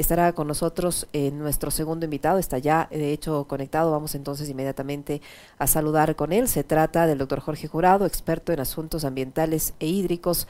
estará con nosotros en nuestro segundo invitado, está ya de hecho conectado, vamos entonces inmediatamente a saludar con él. Se trata del doctor Jorge Jurado, experto en asuntos ambientales e hídricos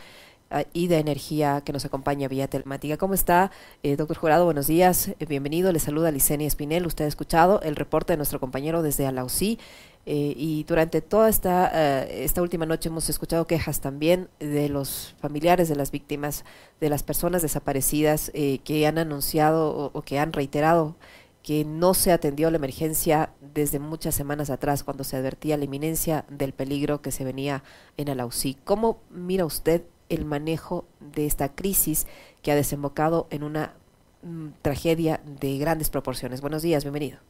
ah, y de energía que nos acompaña vía telemática. ¿Cómo está, eh, doctor Jurado? Buenos días, eh, bienvenido. Le saluda Licenia Espinel. Usted ha escuchado el reporte de nuestro compañero desde Alausí. Eh, y durante toda esta, eh, esta última noche hemos escuchado quejas también de los familiares de las víctimas, de las personas desaparecidas eh, que han anunciado o, que han reiterado que no se atendió la emergencia desde muchas semanas atrás cuando se advertía la inminencia del peligro que se venía en Alausí. ¿Cómo mira usted el manejo de esta crisis que ha desembocado en una mm, tragedia de grandes proporciones? Buenos días, bienvenido.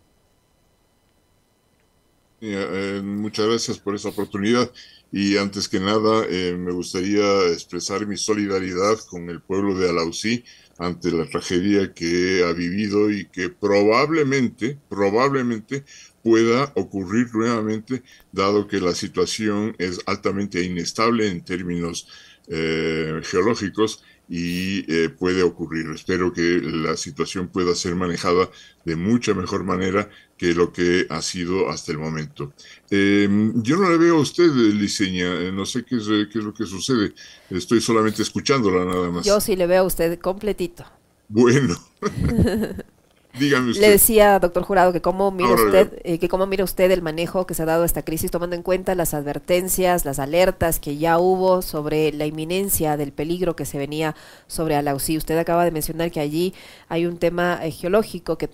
Eh, muchas gracias por esa oportunidad. Y antes que nada eh, me gustaría expresar mi solidaridad con el pueblo de Alausí ante la tragedia que ha vivido y que probablemente, probablemente pueda ocurrir nuevamente, dado que la situación es altamente inestable en términos eh, geológicos y eh, puede ocurrir. Espero que la situación pueda ser manejada de mucha mejor manera que lo que ha sido hasta el momento. Em, yo no le veo a usted, Liceña, eh, no sé qué es, qué es lo que sucede, estoy solamente escuchándola nada más. Yo sí le veo a usted completito. Bueno. Dígame usted. Le decía, doctor Jurado, que cómo mira usted, eh, que cómo mira usted el manejo que se ha dado a esta crisis, tomando en cuenta las advertencias, las alertas que ya hubo sobre la inminencia del peligro que se venía sobre Alausí. Usted acaba de mencionar que allí hay un tema eh, geológico que,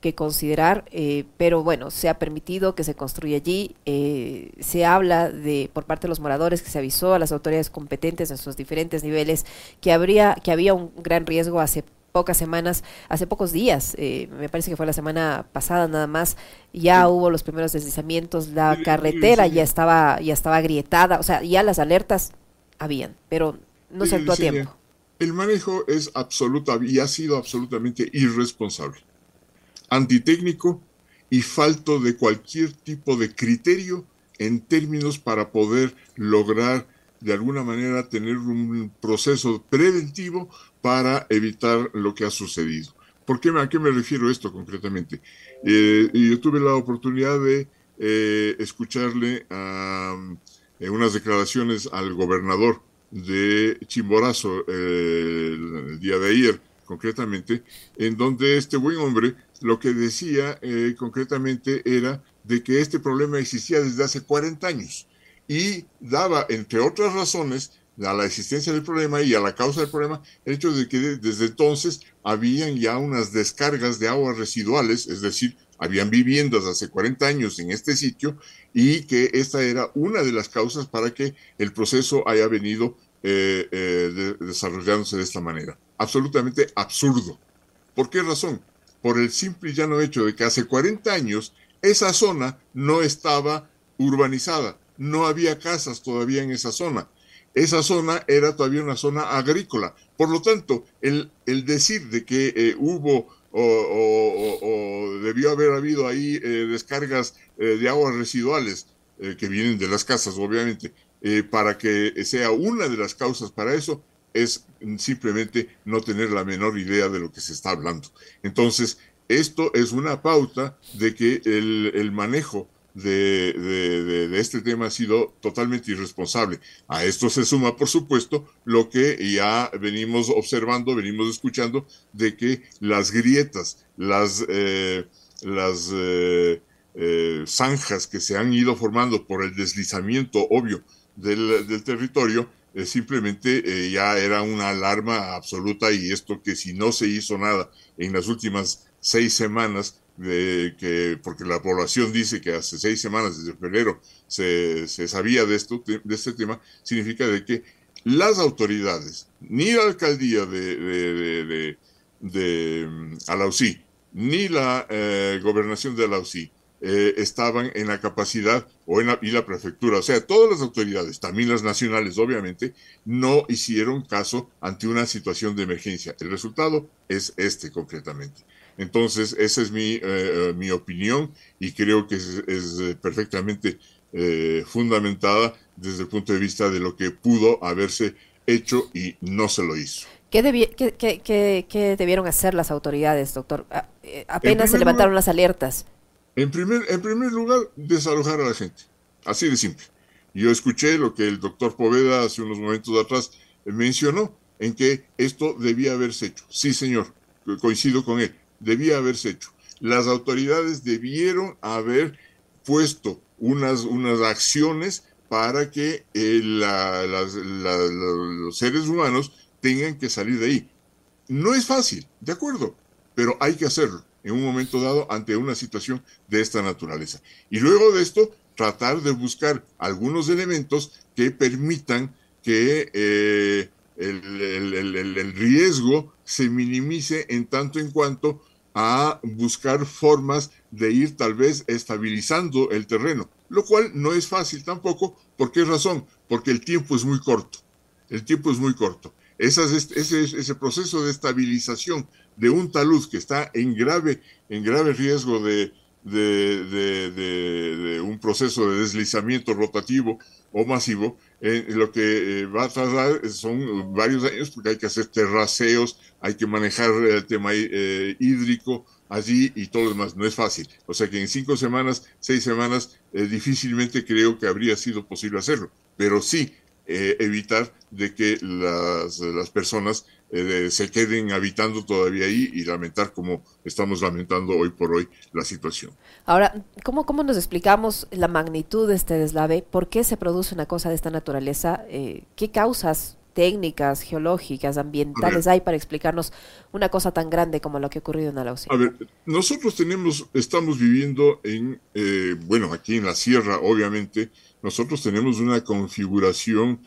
que, considerar, eh, pero bueno, se ha permitido que se construya allí. se habla de por parte de los moradores que se avisó a las autoridades competentes en sus diferentes niveles que habría, que había un gran riesgo hace pocas semanas, hace pocos días, eh, me parece que fue la semana pasada nada más, ya hubo los primeros deslizamientos, la carretera ya estaba ya estaba agrietada, o sea, ya las alertas habían, pero no se actuó a tiempo. El manejo es absoluta y ha sido absolutamente irresponsable, antitécnico y falto de cualquier tipo de criterio en términos para poder lograr de alguna manera tener un proceso preventivo para evitar lo que ha sucedido. ¿Por qué, ¿A qué me refiero esto concretamente? Eh, yo tuve la oportunidad de eh, escucharle a, eh, unas declaraciones al gobernador de Chimborazo el, día de ayer, concretamente, en donde este buen hombre lo que decía concretamente era de que este problema existía desde hace 40 años y daba, entre otras razones, a la existencia del problema y a la causa del problema, el hecho de que desde entonces habían ya unas descargas de aguas residuales, es decir, habían viviendas hace 40 años en este sitio y que esta era una de las causas para que el proceso haya venido eh, eh, desarrollándose de esta manera. Absolutamente absurdo. ¿Por qué razón? Por el simple y llano hecho de que hace 40 años esa zona no estaba urbanizada, no había casas todavía en esa zona esa zona era todavía una zona agrícola. Por lo tanto, el, el decir de que eh, hubo o, debió haber habido ahí eh, descargas eh, de aguas residuales que vienen de las casas, obviamente, para que sea una de las causas para eso, es simplemente no tener la menor idea de lo que se está hablando. Entonces, esto es una pauta de que el, el manejo de, este tema ha sido totalmente irresponsable. A esto se suma, por supuesto, lo que ya venimos observando, venimos escuchando, de que las grietas, las, eh, las eh, eh, zanjas que se han ido formando por el deslizamiento obvio del, del territorio, simplemente ya era una alarma absoluta y esto que si no se hizo nada en las últimas seis semanas, de que, porque la población dice que hace seis semanas, desde febrero, se, se sabía de, esto, de este tema, significa de que las autoridades, ni la alcaldía de, de, de, de mm, Alausí, ni la eh, gobernación de Alausí, eh, estaban en la capacidad, o en la, y la prefectura, o sea, todas las autoridades, también las nacionales, obviamente, no hicieron caso ante una situación de emergencia. El resultado es este concretamente. Entonces, esa es mi, eh, eh, mi opinión y creo que es, eh, perfectamente fundamentada desde el punto de vista de lo que pudo haberse hecho y no se lo hizo. ¿Qué, debieron hacer las autoridades, doctor? Ah, eh, apenas se levantaron las alertas. En primer, en primer lugar, desalojar a la gente. Así de simple. Yo escuché lo que el doctor Poveda hace unos momentos atrás mencionó, en que esto debía haberse hecho. Sí, señor, coincido con él, debía haberse hecho. Las autoridades debieron haber puesto unas, unas acciones para que eh, los seres humanos tengan que salir de ahí. No es fácil, de acuerdo, pero hay que hacerlo en un momento dado ante una situación de esta naturaleza. Y luego de esto, tratar de buscar algunos elementos que permitan que eh, el, riesgo se minimice en tanto en cuanto a buscar formas de ir tal vez estabilizando el terreno, lo cual no es fácil tampoco. ¿Por qué razón? Porque el tiempo es muy corto. El tiempo es muy corto. ese, ese, proceso de estabilización de un talud que está en grave, en grave riesgo de, de, un proceso de deslizamiento rotativo o masivo, eh, lo que eh, va a tardar son varios años porque hay que hacer terraceos, hay que manejar el tema eh, hídrico allí y todo lo demás. No es fácil. O sea que en cinco semanas, seis semanas, difícilmente creo que habría sido posible hacerlo. Pero sí evitar de que las, las personas eh, se queden habitando todavía ahí y lamentar como estamos lamentando hoy por hoy la situación. Ahora, ¿cómo, cómo nos explicamos la magnitud de este deslave? ¿Por qué se produce una cosa de esta naturaleza? Eh, ¿Qué causas técnicas, geológicas, ambientales hay para explicarnos una cosa tan grande como lo que ha ocurrido en Alausia? A ver, nosotros tenemos, estamos viviendo en, eh, bueno, aquí en la sierra, obviamente, nosotros tenemos una configuración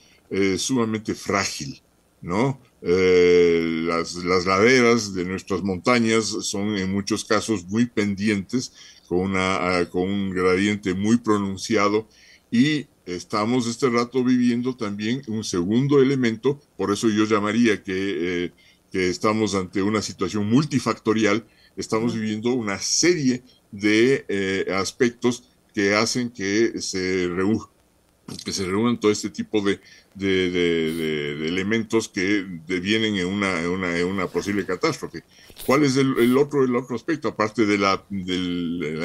sumamente frágil, ¿no? Eh, las, laderas de nuestras montañas son en muchos casos muy pendientes, con, una, con un gradiente muy pronunciado y estamos este rato viviendo también un segundo elemento, por eso yo llamaría que, eh, que estamos ante una situación multifactorial, estamos viviendo una serie de eh, aspectos que hacen que se, que se reúnan todo este tipo de, de, elementos que devienen en una, posible catástrofe. ¿Cuál es el, otro, el otro aspecto, aparte de la,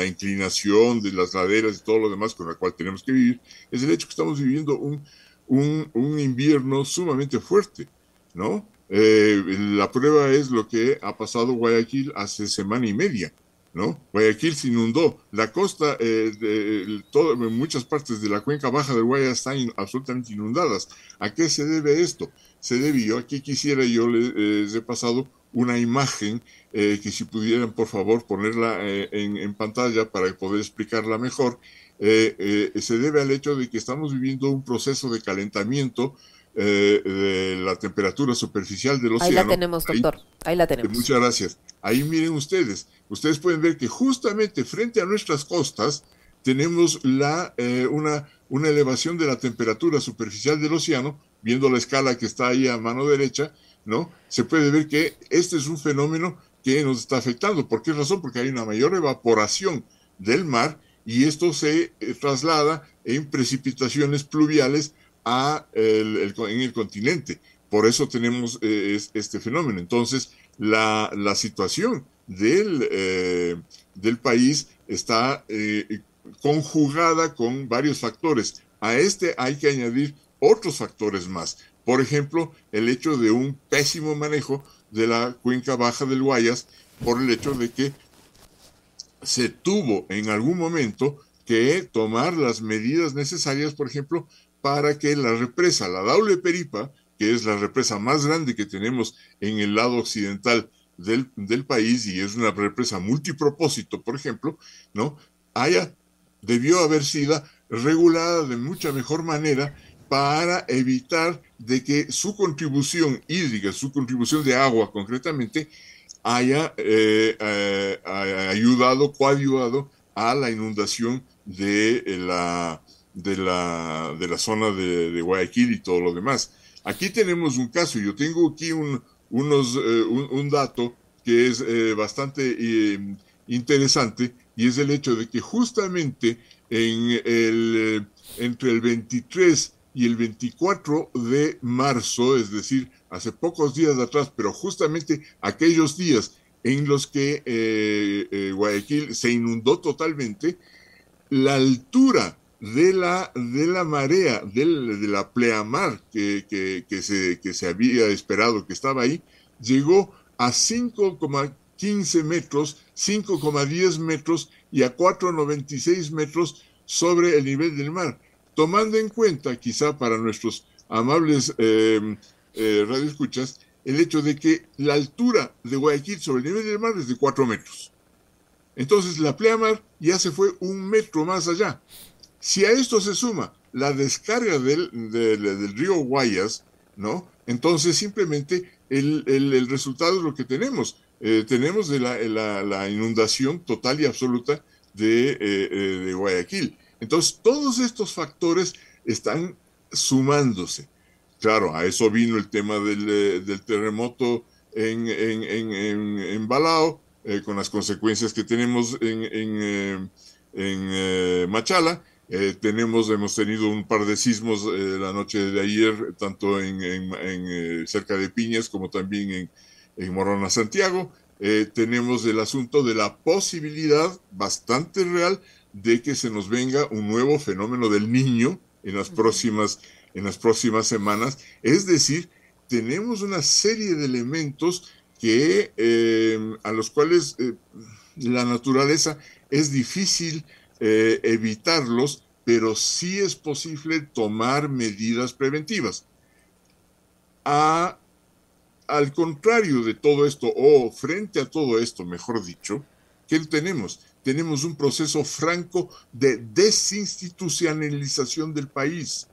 inclinación, de las laderas y todo lo demás con la cual tenemos que vivir? Es el hecho que estamos viviendo un invierno sumamente fuerte, ¿no? Eh, la prueba es lo que ha pasado Guayaquil hace semana y media. ¿No? Guayaquil se inundó, la costa, eh, de, todo, muchas partes de la cuenca baja del Guaya están absolutamente inundadas. ¿A qué se debe esto? Se debió, aquí quisiera yo les, he pasado una imagen eh, que si pudieran por favor ponerla eh, en, pantalla para poder explicarla mejor, se debe al hecho de que estamos viviendo un proceso de calentamiento eh, de la temperatura superficial del océano. Ahí la tenemos, doctor. Ahí, la tenemos. Muchas gracias. Ahí miren ustedes. Ustedes pueden ver que justamente frente a nuestras costas tenemos la, eh, una, una elevación de la temperatura superficial del océano, viendo la escala que está ahí a mano derecha, ¿no? Se puede ver que este es un fenómeno que nos está afectando. ¿Por qué razón? Porque hay una mayor evaporación del mar y esto se eh, traslada en precipitaciones pluviales en el continente. Por eso tenemos eh, este fenómeno. Entonces, la, situación del, eh, del país está eh, conjugada con varios factores. A este hay que añadir otros factores más. Por ejemplo, el hecho de un pésimo manejo de la cuenca baja del Guayas por el hecho de que se tuvo en algún momento que tomar las medidas necesarias, por ejemplo, para que la represa, la Daule Peripa, que es la represa más grande que tenemos en el lado occidental del, país y es una represa multipropósito, por ejemplo, ¿no? Haya, debió haber sido regulada de mucha mejor manera para evitar de que su contribución hídrica, su contribución de agua concretamente, haya eh, eh, ayudado, coayudado a la inundación de la, de la, de la zona de, Guayaquil y todo lo demás. Aquí tenemos un caso, yo tengo aquí un, unos, eh, un, dato que es eh, bastante eh, interesante y es el hecho de que justamente en el, entre el 23 y el 24 de marzo, es decir, hace pocos días atrás, pero justamente aquellos días en los que eh, eh, Guayaquil se inundó totalmente, la altura de la, de la marea, de la pleamar que, que, se, que se había esperado que estaba ahí, llegó a 5,15 metros, 5,10 metros y a 4,96 metros sobre el nivel del mar, tomando en cuenta, quizá para nuestros amables eh, eh, radioescuchas, el hecho de que la altura de Guayaquil sobre el nivel del mar es de 4 metros. Entonces la pleamar ya se fue un metro más allá. Si a esto se suma la descarga del, río Guayas, ¿no? Entonces simplemente el, resultado es lo que tenemos. Eh, tenemos de la, inundación total y absoluta de, eh, eh, de, Guayaquil. Entonces todos estos factores están sumándose. Claro, a eso vino el tema del, terremoto en, en, Balao, con las consecuencias que tenemos en, Machala, eh, tenemos, hemos tenido un par de sismos eh, la noche de ayer, tanto en, eh, cerca de Piñas como también en, en Morona, Santiago. tenemos el asunto de la posibilidad bastante real de que se nos venga un nuevo fenómeno del niño en las próximas, en las próximas semanas. Es decir, tenemos una serie de elementos que, a los cuales la naturaleza es difícil eh, evitarlos, pero sí es posible tomar medidas preventivas. al contrario de todo esto, o frente a todo esto, mejor dicho, ¿qué tenemos? Tenemos un proceso franco de desinstitucionalización del país.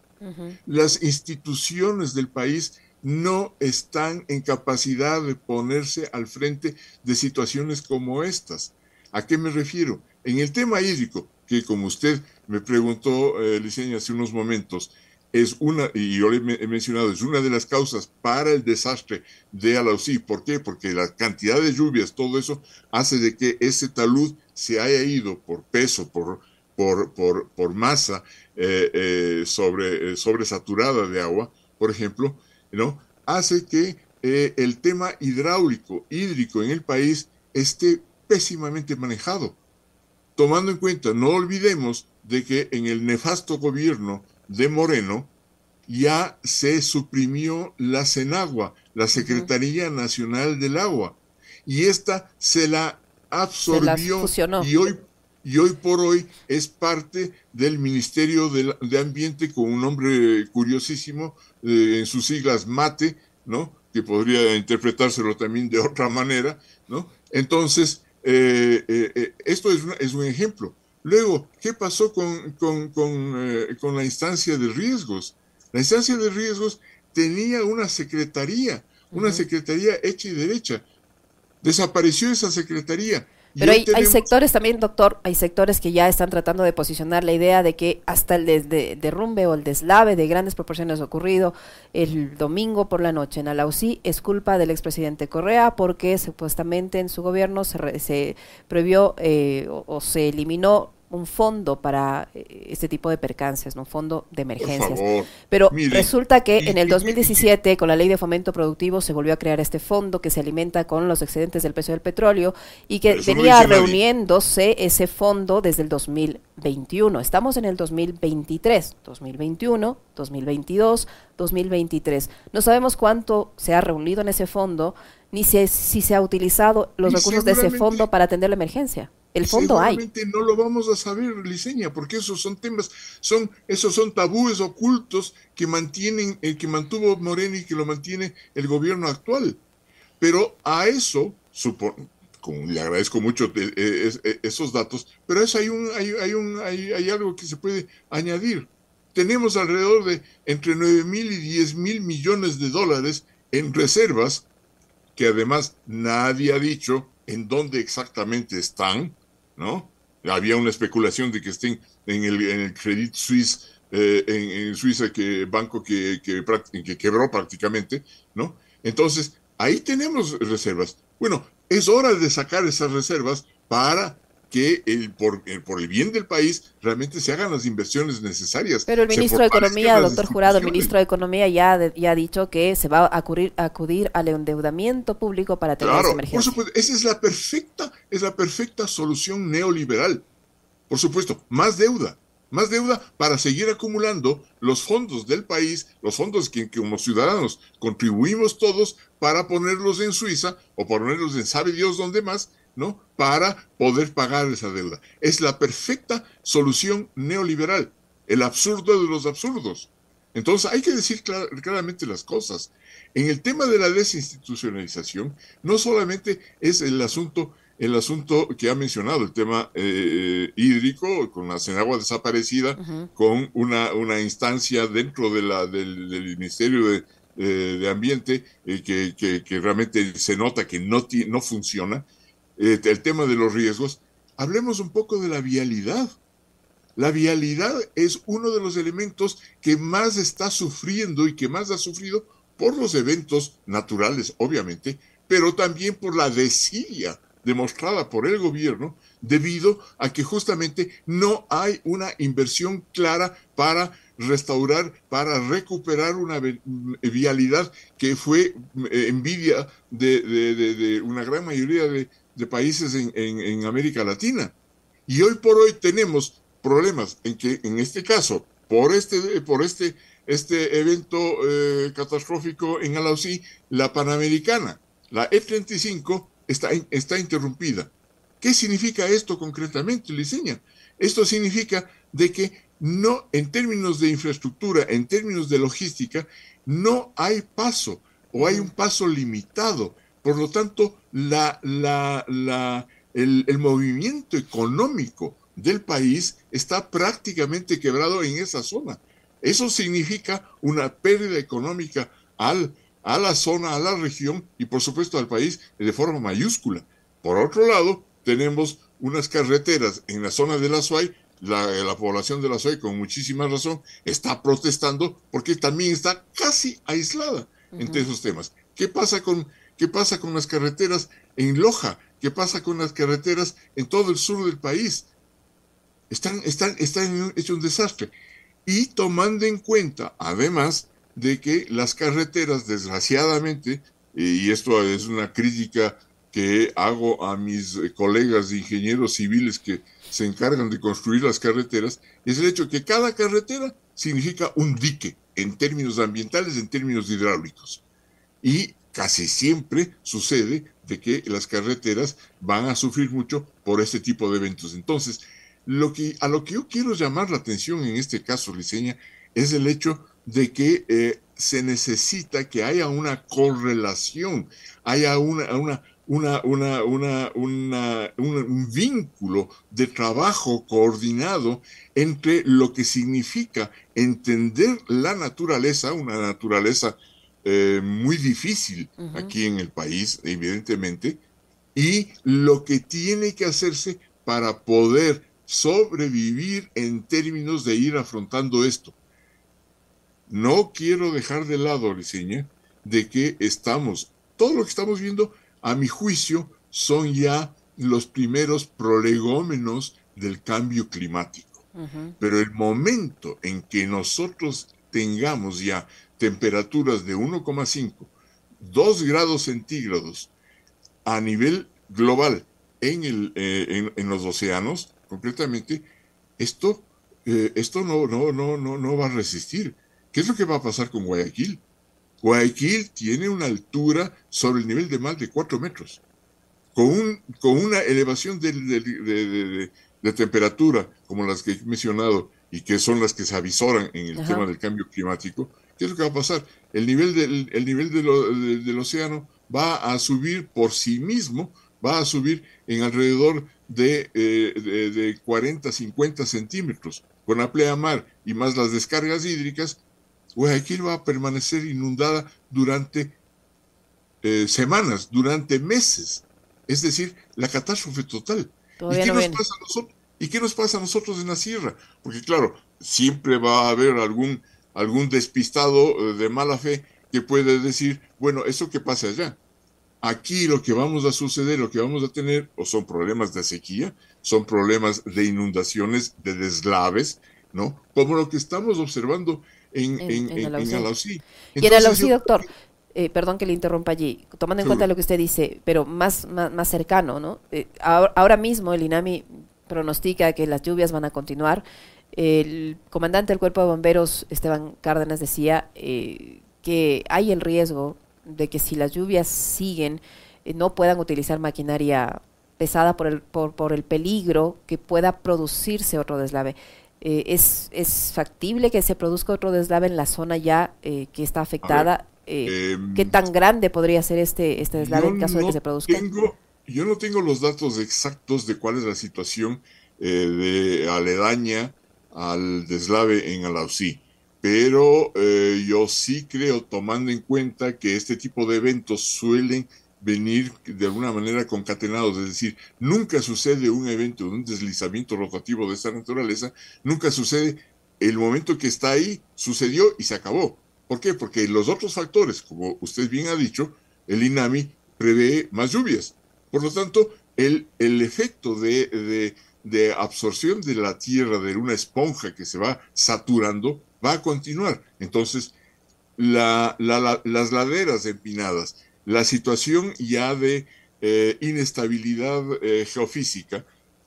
Las instituciones del país no están en capacidad de ponerse al frente de situaciones como estas. ¿A qué me refiero? En el tema hídrico, que como usted me preguntó, eh, hace unos momentos, es una, y yo le he mencionado, es una de las causas para el desastre de Alausí. ¿Por qué? Porque la cantidad de lluvias, todo eso, hace de que ese talud se haya ido por peso, por, por, por, por masa eh, eh, sobre, eh, sobresaturada de agua, por ejemplo, ¿no? hace que el tema hidráulico, hídrico en el país esté pésimamente manejado tomando en cuenta, no olvidemos de que en el nefasto gobierno de Moreno ya se suprimió la CENAGUA, la Secretaría Nacional del Agua, y esta se la absorbió y hoy y hoy por hoy es parte del Ministerio de, Ambiente con un nombre curiosísimo, eh, en sus siglas MATE, ¿no? Que podría interpretárselo también de otra manera, ¿no? Entonces, eh, eh, eh, esto es, es, un ejemplo. Luego, ¿qué pasó con, con, con, la instancia de riesgos? La instancia de riesgos tenía una secretaría, una secretaría hecha y derecha. Desapareció esa secretaría pero hay, hay, sectores también, doctor, hay sectores que ya están tratando de posicionar la idea de que hasta el derrumbe o el deslave de grandes proporciones ocurrido el domingo por la noche en Alausí es culpa del expresidente Correa porque supuestamente en su gobierno se, se prohibió eh, o se eliminó un fondo para eh, este tipo de percances, un fondo de emergencias. Pero resulta que en el 2017, con la ley de fomento productivo, se volvió a crear este fondo que se alimenta con los excedentes del precio del petróleo y que venía reuniéndose ese fondo desde el 2021. Estamos en el 2023, 2021, 2022, 2023. No sabemos cuánto se ha reunido en ese fondo, ni si, si se ha utilizado los recursos de ese fondo para atender la emergencia. El fondo Seguramente no lo vamos a saber, Liceña, porque esos son temas, son, esos son tabúes ocultos que mantienen, el que mantuvo Moreno y que lo mantiene el gobierno actual. Pero a eso, supongo, le agradezco mucho esos datos, pero a eso hay, un, hay, hay, un, hay, hay algo que se puede añadir. Tenemos alrededor de entre 9 mil y 10 mil millones de dólares en reservas, que además nadie ha dicho en dónde exactamente están, ¿no? Había una especulación de que estén en el, en el Credit Suisse, eh, en, Suiza, que banco que, que, que quebró prácticamente, ¿no? Entonces, ahí tenemos reservas. Bueno, es hora de sacar esas reservas para que el, por, el, por el bien del país realmente se hagan las inversiones necesarias. Pero el ministro de Economía, doctor Jurado, el ministro de Economía ya, ya ha dicho que se va a acudir, a acudir al endeudamiento público para tener claro, esa emergencia. Por supuesto, esa es la perfecta, es la perfecta solución neoliberal. Por supuesto, más deuda, más deuda para seguir acumulando los fondos del país, los fondos que, que, como ciudadanos contribuimos todos para ponerlos en Suiza o ponerlos en sabe Dios dónde más, ¿no? Para poder pagar esa deuda. Es la perfecta solución neoliberal, el absurdo de los absurdos. Entonces hay que decir clar claramente las cosas. En el tema de la desinstitucionalización, no solamente es el asunto, el asunto que ha mencionado, el tema eh, hídrico, con la Senagua desaparecida, uh -huh. con una, una instancia dentro de la, del, del Ministerio de, eh, de Ambiente eh, que, que, que, realmente se nota que no, no funciona, eh, el tema de los riesgos, hablemos un poco de la vialidad. La vialidad es uno de los elementos que más está sufriendo y que más ha sufrido por los eventos naturales, obviamente, pero también por la desidia demostrada por el gobierno debido a que justamente no hay una inversión clara para restaurar, para recuperar una vialidad que fue eh, envidia de una gran mayoría de, de países en, en, América Latina. Y hoy por hoy tenemos problemas en que, en este caso, por este, por este, este evento eh, catastrófico en Alausí, la Panamericana, la F-35, está, está interrumpida. ¿Qué significa esto concretamente, Liceña? Esto significa de que no, en términos de infraestructura, en términos de logística, no hay paso o hay un paso limitado. Por lo tanto, la, la, la, el, el, movimiento económico del país está prácticamente quebrado en esa zona. Eso significa una pérdida económica al, a la zona, a la región y por supuesto al país de forma mayúscula. Por otro lado, tenemos unas carreteras en la zona de la SUAY la, la, población de la SOE, con muchísima razón, está protestando porque también está casi aislada uh -huh. entre esos temas. ¿Qué pasa, con, ¿Qué pasa con las carreteras en Loja? ¿Qué pasa con las carreteras en todo el sur del país? Están, están, están hecho un desastre. Y tomando en cuenta, además, de que las carreteras, desgraciadamente, y esto es una crítica que hago a mis colegas de ingenieros civiles que se encargan de construir las carreteras, es el hecho que cada carretera significa un dique en términos ambientales, en términos hidráulicos. Y casi siempre sucede de que las carreteras van a sufrir mucho por este tipo de eventos. Entonces, lo que, a lo que yo quiero llamar la atención en este caso, Liceña, es el hecho de que eh, se necesita que haya una correlación, haya una, una, una, una, una, una, un vínculo de trabajo coordinado entre lo que significa entender la naturaleza, una naturaleza eh, muy difícil uh -huh. aquí en el país, evidentemente, y lo que tiene que hacerse para poder sobrevivir en términos de ir afrontando esto. No quiero dejar de lado, Liceña, de que estamos, todo lo que estamos viendo a mi juicio, son ya los primeros prolegómenos del cambio climático. Uh -huh. Pero el momento en que nosotros tengamos ya temperaturas de 1,5, 2 grados centígrados a nivel global en, el, eh, en, en los océanos, concretamente, esto, eh, esto no, no, no, no, no va a resistir. ¿Qué es lo que va a pasar con Guayaquil? Guayaquil tiene una altura sobre el nivel de mar de 4 metros, con, un, con una elevación de, de, de, de, temperatura como las que he mencionado y que son las que se avisoran en el Ajá. tema del cambio climático. ¿Qué es lo que va a pasar? El nivel, del, el nivel lo, del océano va a subir por sí mismo, va a subir en alrededor de, eh, de, 40, 50 centímetros. Con la pleamar y más las descargas hídricas, Guayaquil va a permanecer inundada durante eh, semanas, durante meses. Es decir, la catástrofe total. ¿Y qué, no nos pasa a nosotros? ¿Y qué nos pasa a nosotros en la sierra? Porque claro, siempre va a haber algún, algún despistado eh, de mala fe que puede decir, bueno, eso que pasa allá. Aquí lo que vamos a suceder, lo que vamos a tener, o son problemas de sequía, son problemas de inundaciones, de deslaves, ¿no? Como lo que estamos observando en, en, en, y en Alausí, doctor, eh, perdón que le interrumpa allí, tomando en cuenta lo que usted dice, pero más, más, cercano, ¿no? Eh, ahora, mismo el INAMI pronostica que las lluvias van a continuar. El comandante del Cuerpo de Bomberos, Esteban Cárdenas, decía eh, que hay el riesgo de que si las lluvias siguen, no puedan utilizar maquinaria pesada por el, por, por el peligro que pueda producirse otro deslave. es, ¿Es factible que se produzca otro deslave en la zona ya que está afectada? Eh, ¿Qué em, tan grande podría ser este, este deslave en caso de que se produzca? yo no tengo los datos exactos de cuál es la situación eh, de aledaña al deslave en Alausí, pero eh, yo sí creo, tomando en cuenta que este tipo de eventos suelen venir de alguna manera concatenados, es decir, nunca sucede un evento, un deslizamiento rotativo de esta naturaleza, nunca sucede el momento que está ahí, sucedió y se acabó. ¿Por qué? Porque los otros factores, como usted bien ha dicho, el INAMI prevé más lluvias. Por lo tanto, el, el efecto de, de, absorción de la tierra de una esponja que se va saturando va a continuar. Entonces, la, las laderas empinadas, la situación ya de eh, inestabilidad eh, geofísica,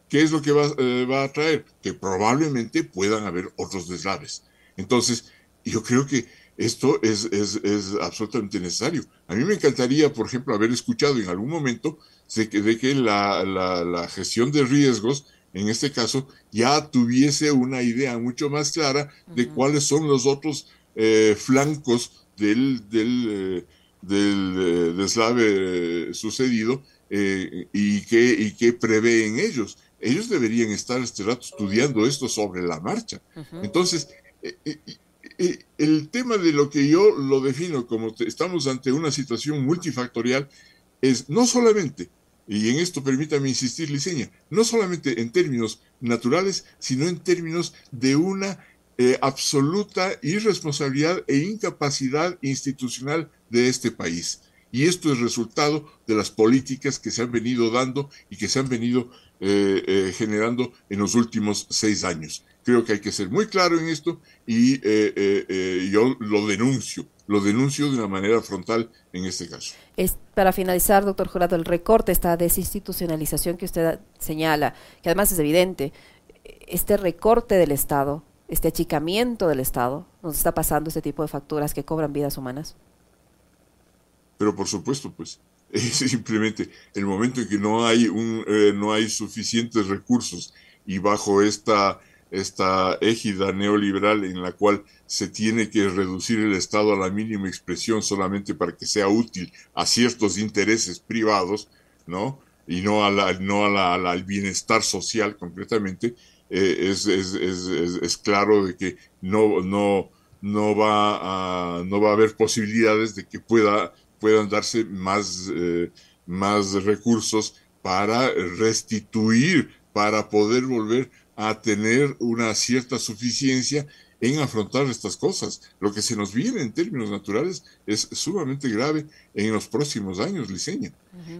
¿qué es lo que va, eh, va, a traer? Que probablemente puedan haber otros deslaves. Entonces, yo creo que esto es, es, es, absolutamente necesario. A mí me encantaría, por ejemplo, haber escuchado en algún momento de que, de que la, la, gestión de riesgos, en este caso, ya tuviese una idea mucho más clara de cuáles son los otros eh, flancos del, del, eh, del eh, deslave sucedido y, qué, y qué prevén ellos. Ellos deberían estar este rato estudiando esto sobre la marcha. Entonces, el tema de lo que yo lo defino como estamos ante una situación multifactorial es no solamente, y en esto permítame insistir, Liceña, no solamente en términos naturales, sino en términos de una eh, absoluta irresponsabilidad e incapacidad institucional de este país. Y esto es resultado de las políticas que se han venido dando y que se han venido eh, eh, generando en los últimos seis años. Creo que hay que ser muy claro en esto y yo lo denuncio, lo denuncio de una manera frontal en este caso. Es, para finalizar, doctor Jurado, el recorte, esta desinstitucionalización que usted señala, que además es evidente, este recorte del Estado, este achicamiento del Estado, nos está pasando este tipo de facturas que cobran vidas humanas. Pero por supuesto, pues, es simplemente el momento en que no hay, un, no hay suficientes recursos y bajo esta esta égida neoliberal en la cual se tiene que reducir el Estado a la mínima expresión solamente para que sea útil a ciertos intereses privados, ¿no? Y no, a la, no a la, al bienestar social concretamente, eh, es, es, es, es, claro de que no, no, no, va a, no va a haber posibilidades de que pueda, puedan darse más, eh, más recursos para restituir, para poder volver a tener una cierta suficiencia en afrontar estas cosas. Lo que se nos viene en términos naturales es sumamente grave en los próximos años, Liceña.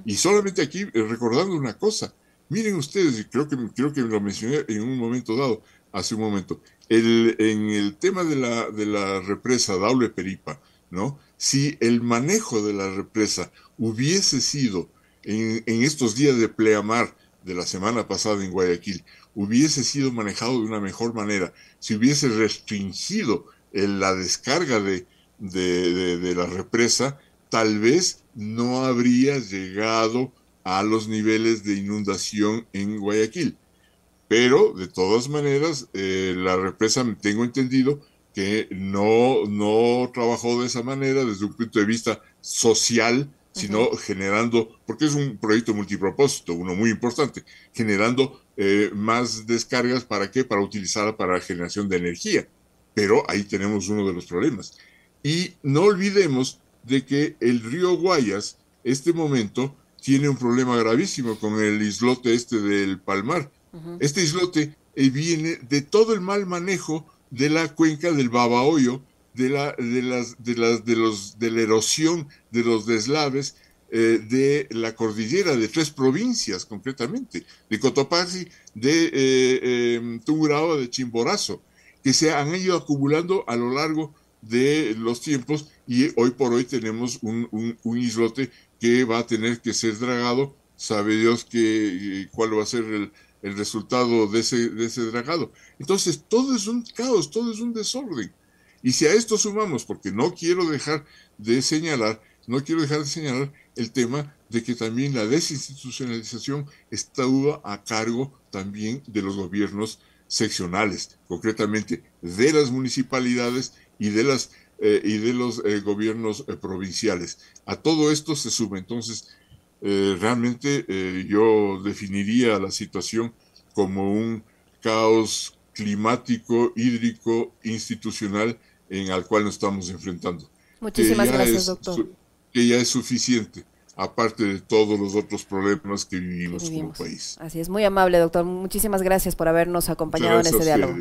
Y solamente aquí eh, recordando una cosa, miren ustedes, y creo que, creo que lo mencioné en un momento dado, hace un momento, el, en el tema de la, de la represa Daule Peripa, ¿no? Si el manejo de la represa hubiese sido en, en estos días de pleamar de la semana pasada en Guayaquil, hubiese sido manejado de una mejor manera, si hubiese restringido la descarga de, de, la represa, tal vez no habría llegado a los niveles de inundación en Guayaquil. Pero, de todas maneras, eh, la represa, tengo entendido, que no, no trabajó de esa manera desde un punto de vista social, sino generando, porque es un proyecto multipropósito, uno muy importante, generando eh, más descargas, ¿para qué? Para utilizarla para la generación de energía. Pero ahí tenemos uno de los problemas. Y no olvidemos de que el río Guayas, este momento, tiene un problema gravísimo con el islote este del Palmar. Este islote eh, viene de todo el mal manejo de la cuenca del Babahoyo, de la, de las, de las, de los, de la erosión de los deslaves eh, de la cordillera, de tres provincias concretamente, de Cotopaxi, de eh, em, de Chimborazo, que se han ido acumulando a lo largo de los tiempos y hoy por hoy tenemos un, islote que va a tener que ser dragado. Sabe Dios que, eh, cuál va a ser el, resultado de ese dragado. Entonces, todo es un caos, todo es un desorden. Y si a esto sumamos, porque no quiero dejar de señalar, no quiero dejar de señalar el tema de que también la desinstitucionalización está a cargo también de los gobiernos seccionales, concretamente de las municipalidades y de las eh, y de los eh, gobiernos eh, provinciales. A todo esto se suma entonces realmente yo definiría la situación como un caos climático, hídrico, institucional en al cual nos estamos enfrentando. Muchísimas gracias, doctor. Que ya es suficiente aparte de todos los otros problemas que vivimos, como país. Así es, muy amable, doctor. Muchísimas gracias por habernos acompañado en este diálogo.